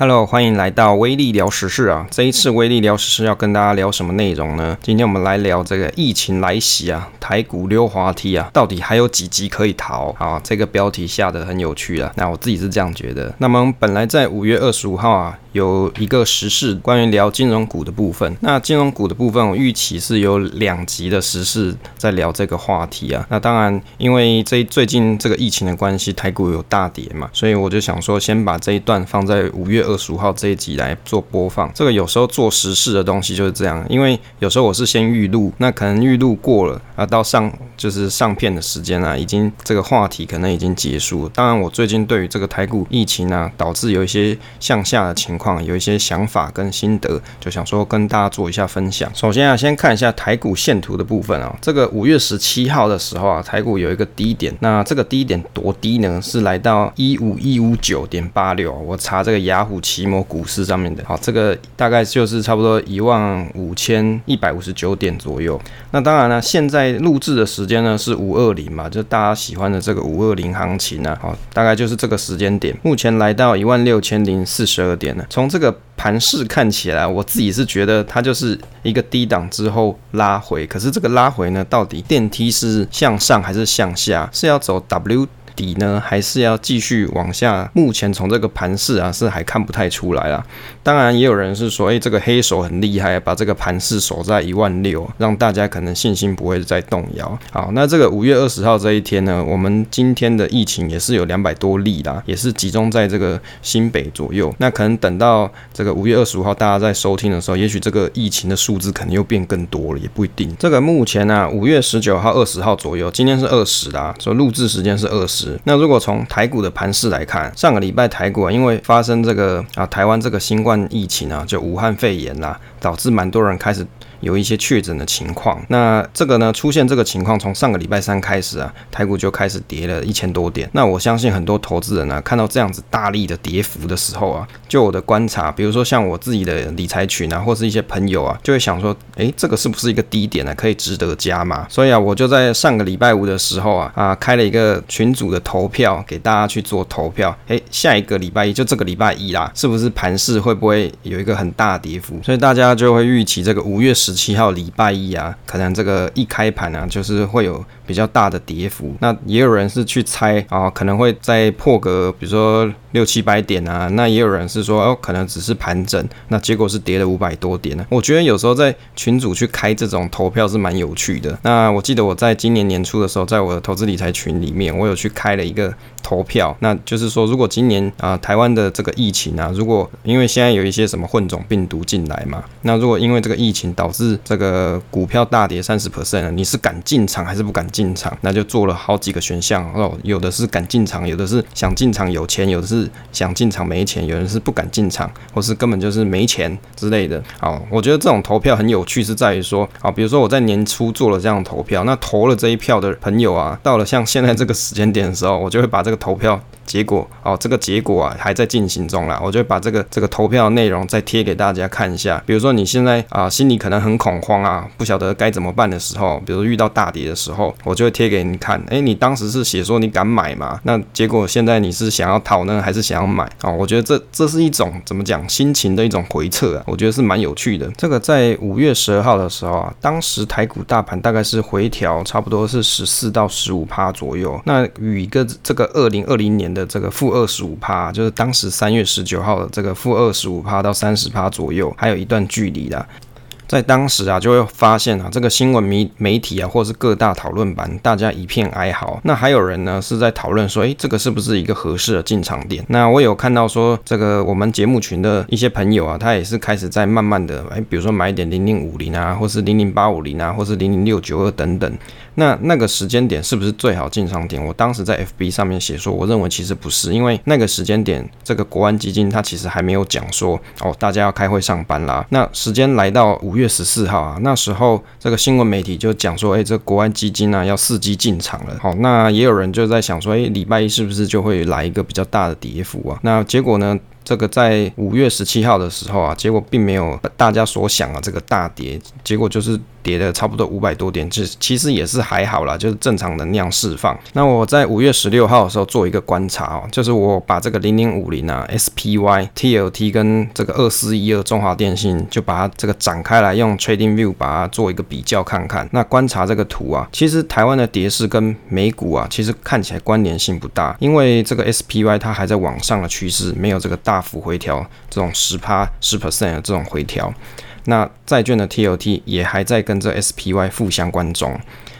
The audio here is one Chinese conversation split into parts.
Hello，欢迎来到威利聊时事啊！这一次威利聊时事要跟大家聊什么内容呢？今天我们来聊这个疫情来袭啊，台股溜滑梯啊，到底还有几级可以逃？啊，这个标题下得很有趣啊。那我自己是这样觉得。那么本来在五月二十五号啊。有一个时事关于聊金融股的部分，那金融股的部分，我预期是有两集的时事在聊这个话题啊。那当然，因为这最近这个疫情的关系，台股有大跌嘛，所以我就想说，先把这一段放在五月二十五号这一集来做播放。这个有时候做时事的东西就是这样，因为有时候我是先预录，那可能预录过了啊，到上就是上片的时间啊，已经这个话题可能已经结束了。当然，我最近对于这个台股疫情啊，导致有一些向下的情。况有一些想法跟心得，就想说跟大家做一下分享。首先啊，先看一下台股线图的部分啊。这个五月十七号的时候啊，台股有一个低点，那这个低点多低呢？是来到一五一五九点八六。我查这个雅虎期摩股市上面的，好，这个大概就是差不多一万五千一百五十九点左右。那当然了，现在录制的时间呢是五二零嘛，就大家喜欢的这个五二零行情啊，好，大概就是这个时间点，目前来到一万六千零四十二点了。从这个盘势看起来，我自己是觉得它就是一个低档之后拉回。可是这个拉回呢，到底电梯是向上还是向下？是要走 W 底呢，还是要继续往下？目前从这个盘势啊，是还看不太出来啦。当然，也有人是说，哎，这个黑手很厉害，把这个盘势守在一万六，让大家可能信心不会再动摇。好，那这个五月二十号这一天呢，我们今天的疫情也是有两百多例啦，也是集中在这个新北左右。那可能等到这个五月二十五号大家在收听的时候，也许这个疫情的数字可能又变更多了，也不一定。这个目前呢、啊，五月十九号、二十号左右，今天是二十啦，所以录制时间是二十。那如果从台股的盘势来看，上个礼拜台股啊，因为发生这个啊台湾这个新冠疫情啊，就武汉肺炎啦，导致蛮多人开始。有一些确诊的情况，那这个呢，出现这个情况，从上个礼拜三开始啊，台股就开始跌了一千多点。那我相信很多投资人呢、啊，看到这样子大力的跌幅的时候啊，就我的观察，比如说像我自己的理财群啊，或是一些朋友啊，就会想说，诶，这个是不是一个低点呢？可以值得加码？所以啊，我就在上个礼拜五的时候啊，啊，开了一个群组的投票，给大家去做投票。诶，下一个礼拜一就这个礼拜一啦，是不是盘势会不会有一个很大跌幅？所以大家就会预期这个五月十。十七号礼拜一啊，可能这个一开盘啊，就是会有比较大的跌幅。那也有人是去猜啊，可能会再破个，比如说六七百点啊。那也有人是说哦，可能只是盘整。那结果是跌了五百多点呢。我觉得有时候在群组去开这种投票是蛮有趣的。那我记得我在今年年初的时候，在我的投资理财群里面，我有去开了一个投票。那就是说，如果今年啊台湾的这个疫情啊，如果因为现在有一些什么混种病毒进来嘛，那如果因为这个疫情导致这个股票大跌三十 percent，你是敢进场还是不敢进场？那就做了好几个选项哦，有的是敢进场，有的是想进场有钱，有的是想进场没钱，有人是不敢进场，或是根本就是没钱之类的。好，我觉得这种投票很有趣，是在于说，好，比如说我在年初做了这样投票，那投了这一票的朋友啊，到了像现在这个时间点的时候，我就会把这这个投票。结果哦，这个结果啊还在进行中啦，我就把这个这个投票内容再贴给大家看一下。比如说你现在啊心里可能很恐慌啊，不晓得该怎么办的时候，比如遇到大跌的时候，我就会贴给你看。哎，你当时是写说你敢买吗？那结果现在你是想要逃呢，还是想要买？啊，我觉得这这是一种怎么讲心情的一种回测啊，我觉得是蛮有趣的。这个在五月十二号的时候啊，当时台股大盘大概是回调，差不多是十四到十五趴左右。那与一个这个二零二零年的这个负二十五趴，就是当时三月十九号的这个负二十五趴到三十趴左右，还有一段距离啦。在当时啊，就会发现啊，这个新闻媒媒体啊，或是各大讨论版，大家一片哀嚎。那还有人呢，是在讨论说，诶，这个是不是一个合适的进场点？那我有看到说，这个我们节目群的一些朋友啊，他也是开始在慢慢的，诶，比如说买点零零五零啊，或是零零八五零啊，或是零零六九二等等。那那个时间点是不是最好进场点？我当时在 FB 上面写说，我认为其实不是，因为那个时间点，这个国安基金它其实还没有讲说，哦，大家要开会上班啦。那时间来到五月十四号啊，那时候这个新闻媒体就讲说，哎，这国安基金啊要伺机进场了。好，那也有人就在想说，哎，礼拜一是不是就会来一个比较大的跌幅啊？那结果呢？这个在五月十七号的时候啊，结果并没有大家所想的这个大跌，结果就是跌了差不多五百多点，就其实也是还好啦，就是正常能量释放。那我在五月十六号的时候做一个观察哦，就是我把这个零零五零啊、SPY、TLT 跟这个二四一二中华电信，就把它这个展开来用 Trading View 把它做一个比较看看。那观察这个图啊，其实台湾的跌势跟美股啊，其实看起来关联性不大，因为这个 SPY 它还在往上的趋势，没有这个大。大幅回调，这种十趴十 percent 的这种回调，那债券的 T O T 也还在跟这 SPY 负相关中。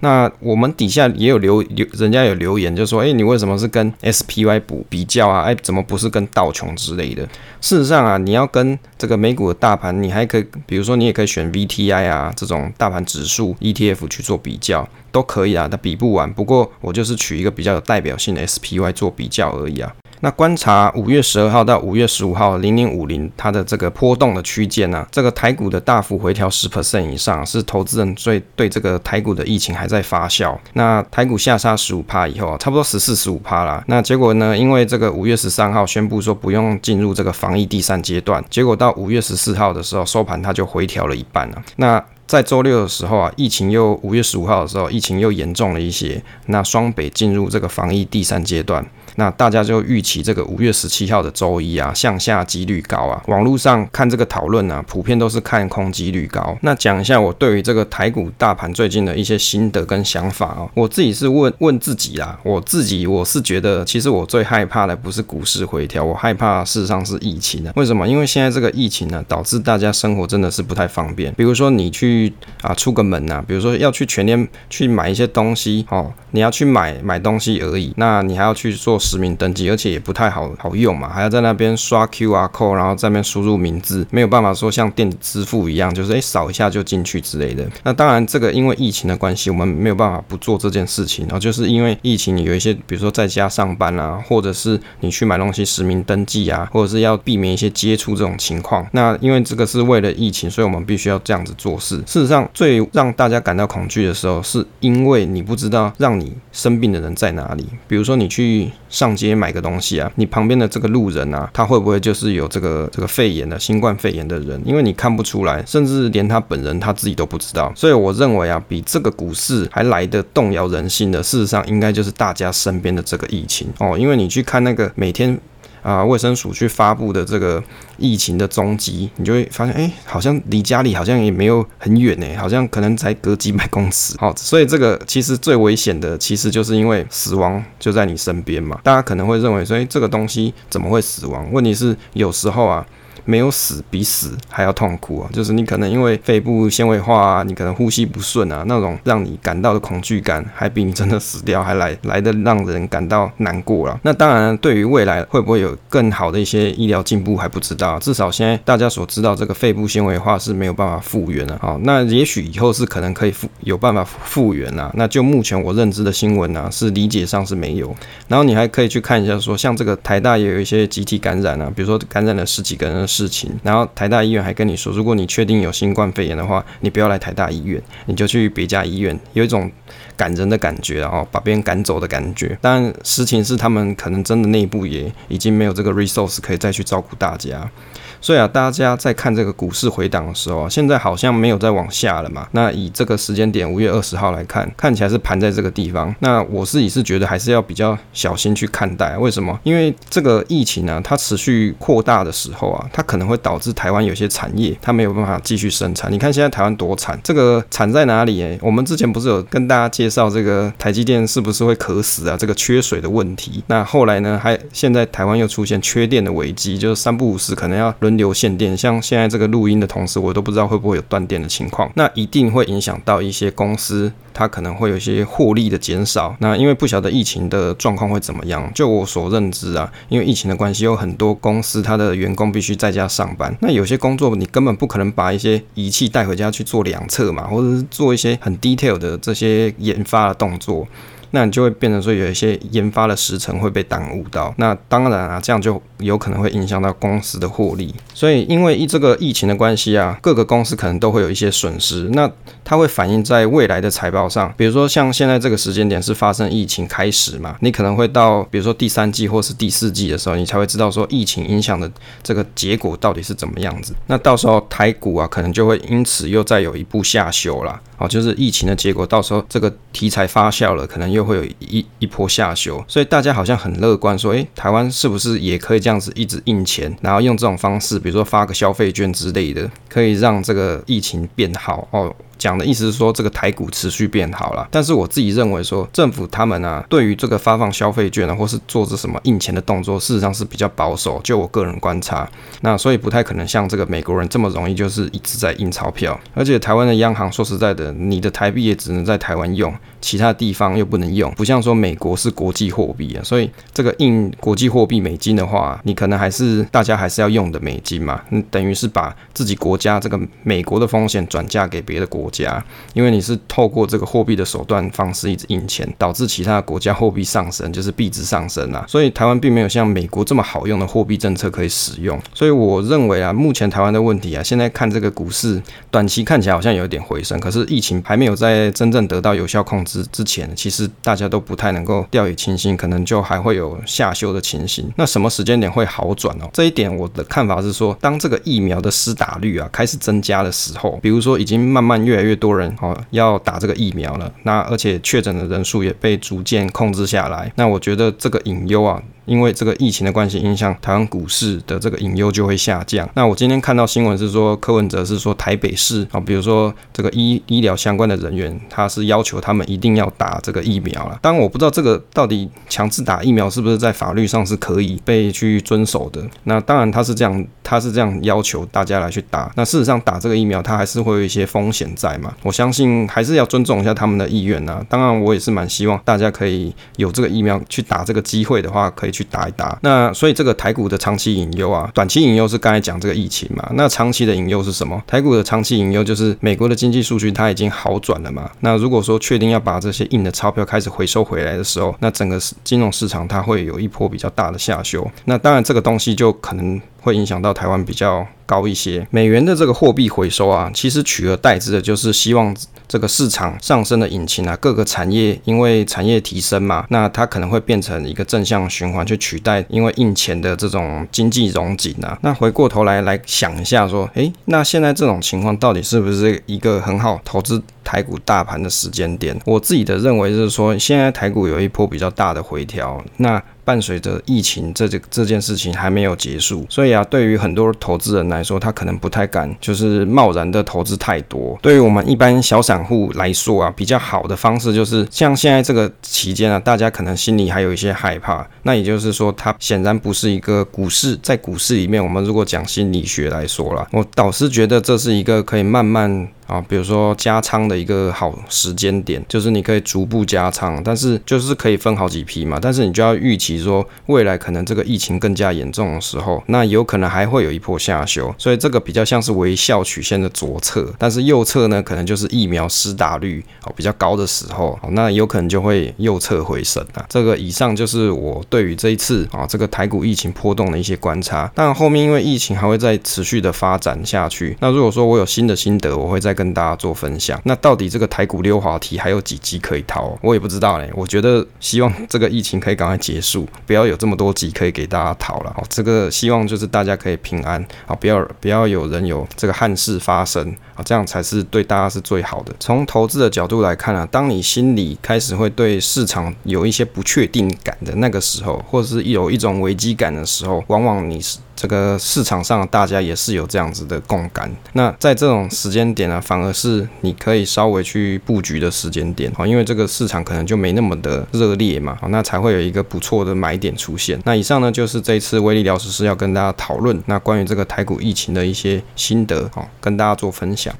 那我们底下也有留留，人家有留言就说，哎，你为什么是跟 SPY 补比较啊？哎，怎么不是跟道琼之类的？事实上啊，你要跟这个美股的大盘，你还可以，比如说你也可以选 VTI 啊这种大盘指数 ETF 去做比较，都可以啊，它比不完。不过我就是取一个比较有代表性的 SPY 做比较而已啊。那观察五月十二号到五月十五号零零五零它的这个波动的区间呢，这个台股的大幅回调十 percent 以上，是投资人最对这个台股的疫情还在发酵。那台股下杀十五趴以后，差不多十四十五趴啦。那结果呢，因为这个五月十三号宣布说不用进入这个防疫第三阶段，结果到五月十四号的时候收盘，它就回调了一半了。那在周六的时候啊，疫情又五月十五号的时候，疫情又严重了一些。那双北进入这个防疫第三阶段。那大家就预期这个五月十七号的周一啊，向下几率高啊。网络上看这个讨论啊，普遍都是看空几率高。那讲一下我对于这个台股大盘最近的一些心得跟想法哦。我自己是问问自己啦，我自己我是觉得，其实我最害怕的不是股市回调，我害怕事实上是疫情啊。为什么？因为现在这个疫情呢，导致大家生活真的是不太方便。比如说你去啊出个门啊，比如说要去全联去买一些东西哦，你要去买买东西而已，那你还要去做。实名登记，而且也不太好好用嘛，还要在那边刷 QR code，然后在那边输入名字，没有办法说像电子支付一样，就是诶扫一下就进去之类的。那当然，这个因为疫情的关系，我们没有办法不做这件事情。然后就是因为疫情，有一些比如说在家上班啊，或者是你去买东西实名登记啊，或者是要避免一些接触这种情况。那因为这个是为了疫情，所以我们必须要这样子做事。事实上，最让大家感到恐惧的时候，是因为你不知道让你生病的人在哪里。比如说你去。上街买个东西啊，你旁边的这个路人啊，他会不会就是有这个这个肺炎的新冠肺炎的人？因为你看不出来，甚至连他本人他自己都不知道。所以我认为啊，比这个股市还来的动摇人心的，事实上应该就是大家身边的这个疫情哦。因为你去看那个每天。啊，卫生署去发布的这个疫情的踪迹，你就会发现，哎、好像离家里好像也没有很远呢，好像可能才隔几百公尺。好，所以这个其实最危险的，其实就是因为死亡就在你身边嘛。大家可能会认为说，哎，这个东西怎么会死亡？问题是有时候啊。没有死比死还要痛苦啊！就是你可能因为肺部纤维化啊，你可能呼吸不顺啊，那种让你感到的恐惧感，还比你真的死掉还来来的让人感到难过了。那当然，对于未来会不会有更好的一些医疗进步还不知道。至少现在大家所知道，这个肺部纤维化是没有办法复原的。好，那也许以后是可能可以复有办法复原啊。那就目前我认知的新闻啊，是理解上是没有。然后你还可以去看一下，说像这个台大也有一些集体感染啊，比如说感染了十几个人。事情，然后台大医院还跟你说，如果你确定有新冠肺炎的话，你不要来台大医院，你就去别家医院，有一种赶人的感觉，哦，把别人赶走的感觉。但实情是，他们可能真的内部也已经没有这个 resource 可以再去照顾大家。所以啊，大家在看这个股市回档的时候啊，现在好像没有再往下了嘛。那以这个时间点五月二十号来看，看起来是盘在这个地方。那我自己是觉得还是要比较小心去看待。为什么？因为这个疫情呢，它持续扩大的时候啊，它可能会导致台湾有些产业它没有办法继续生产。你看现在台湾多惨，这个惨在哪里？哎，我们之前不是有跟大家介绍这个台积电是不是会渴死啊？这个缺水的问题。那后来呢，还现在台湾又出现缺电的危机，就是三不五时可能要轮。流限电，像现在这个录音的同时，我都不知道会不会有断电的情况，那一定会影响到一些公司，它可能会有一些获利的减少。那因为不晓得疫情的状况会怎么样，就我所认知啊，因为疫情的关系，有很多公司它的员工必须在家上班，那有些工作你根本不可能把一些仪器带回家去做两测嘛，或者是做一些很 detail 的这些研发的动作。那你就会变成说有一些研发的时程会被耽误到。那当然啊，这样就有可能会影响到公司的获利。所以因为这个疫情的关系啊，各个公司可能都会有一些损失。那它会反映在未来的财报上，比如说像现在这个时间点是发生疫情开始嘛，你可能会到比如说第三季或是第四季的时候，你才会知道说疫情影响的这个结果到底是怎么样子。那到时候台股啊，可能就会因此又再有一步下修啦。哦，就是疫情的结果，到时候这个题材发酵了，可能又会有一一波下修。所以大家好像很乐观，说，诶，台湾是不是也可以这样子一直印钱，然后用这种方式，比如说发个消费券之类的，可以让这个疫情变好哦。讲的意思是说，这个台股持续变好了。但是我自己认为说，政府他们啊，对于这个发放消费券啊，或是做着什么印钱的动作，事实上是比较保守。就我个人观察，那所以不太可能像这个美国人这么容易就是一直在印钞票。而且台湾的央行说实在的，你的台币也只能在台湾用，其他地方又不能用。不像说美国是国际货币啊，所以这个印国际货币美金的话，你可能还是大家还是要用的美金嘛。嗯，等于是把自己国家这个美国的风险转嫁给别的国家。因为你是透过这个货币的手段方式一直印钱，导致其他国家货币上升，就是币值上升啊。所以台湾并没有像美国这么好用的货币政策可以使用。所以我认为啊，目前台湾的问题啊，现在看这个股市，短期看起来好像有点回升，可是疫情还没有在真正得到有效控制之前，其实大家都不太能够掉以轻心，可能就还会有下修的情形。那什么时间点会好转哦？这一点我的看法是说，当这个疫苗的施打率啊开始增加的时候，比如说已经慢慢越越多人哦要打这个疫苗了，那而且确诊的人数也被逐渐控制下来，那我觉得这个隐忧啊。因为这个疫情的关系，影响台湾股市的这个隐忧就会下降。那我今天看到新闻是说，柯文哲是说台北市啊，比如说这个医医疗相关的人员，他是要求他们一定要打这个疫苗了。当然我不知道这个到底强制打疫苗是不是在法律上是可以被去遵守的。那当然他是这样，他是这样要求大家来去打。那事实上打这个疫苗，他还是会有一些风险在嘛。我相信还是要尊重一下他们的意愿呐。当然我也是蛮希望大家可以有这个疫苗去打这个机会的话，可以。去打一打，那所以这个台股的长期引诱啊，短期引诱是刚才讲这个疫情嘛，那长期的引诱是什么？台股的长期引诱就是美国的经济数据它已经好转了嘛，那如果说确定要把这些印的钞票开始回收回来的时候，那整个金融市场它会有一波比较大的下修，那当然这个东西就可能。会影响到台湾比较高一些，美元的这个货币回收啊，其实取而代之的就是希望这个市场上升的引擎啊，各个产业因为产业提升嘛，那它可能会变成一个正向循环，去取代因为印钱的这种经济融紧啊。那回过头来来想一下，说，诶，那现在这种情况到底是不是一个很好投资台股大盘的时间点？我自己的认为是说，现在台股有一波比较大的回调，那。伴随着疫情这这这件事情还没有结束，所以啊，对于很多投资人来说，他可能不太敢就是贸然的投资太多。对于我们一般小散户来说啊，比较好的方式就是像现在这个期间啊，大家可能心里还有一些害怕。那也就是说，它显然不是一个股市，在股市里面，我们如果讲心理学来说啦，我倒是觉得这是一个可以慢慢。啊，比如说加仓的一个好时间点，就是你可以逐步加仓，但是就是可以分好几批嘛。但是你就要预期说，未来可能这个疫情更加严重的时候，那有可能还会有一波下修。所以这个比较像是微笑曲线的左侧，但是右侧呢，可能就是疫苗施打率哦比较高的时候，那有可能就会右侧回升啊。这个以上就是我对于这一次啊这个台股疫情波动的一些观察。但后面因为疫情还会再持续的发展下去，那如果说我有新的心得，我会再跟。跟大家做分享，那到底这个台股溜滑梯还有几集可以逃？我也不知道嘞。我觉得希望这个疫情可以赶快结束，不要有这么多集可以给大家逃了。哦，这个希望就是大家可以平安啊，不要不要有人有这个憾事发生啊，这样才是对大家是最好的。从投资的角度来看啊，当你心里开始会对市场有一些不确定感的那个时候，或者是有一种危机感的时候，往往你是。这个市场上大家也是有这样子的共感。那在这种时间点呢，反而是你可以稍微去布局的时间点啊，因为这个市场可能就没那么的热烈嘛，那才会有一个不错的买点出现。那以上呢，就是这一次威力聊时是要跟大家讨论那关于这个台股疫情的一些心得，好，跟大家做分享。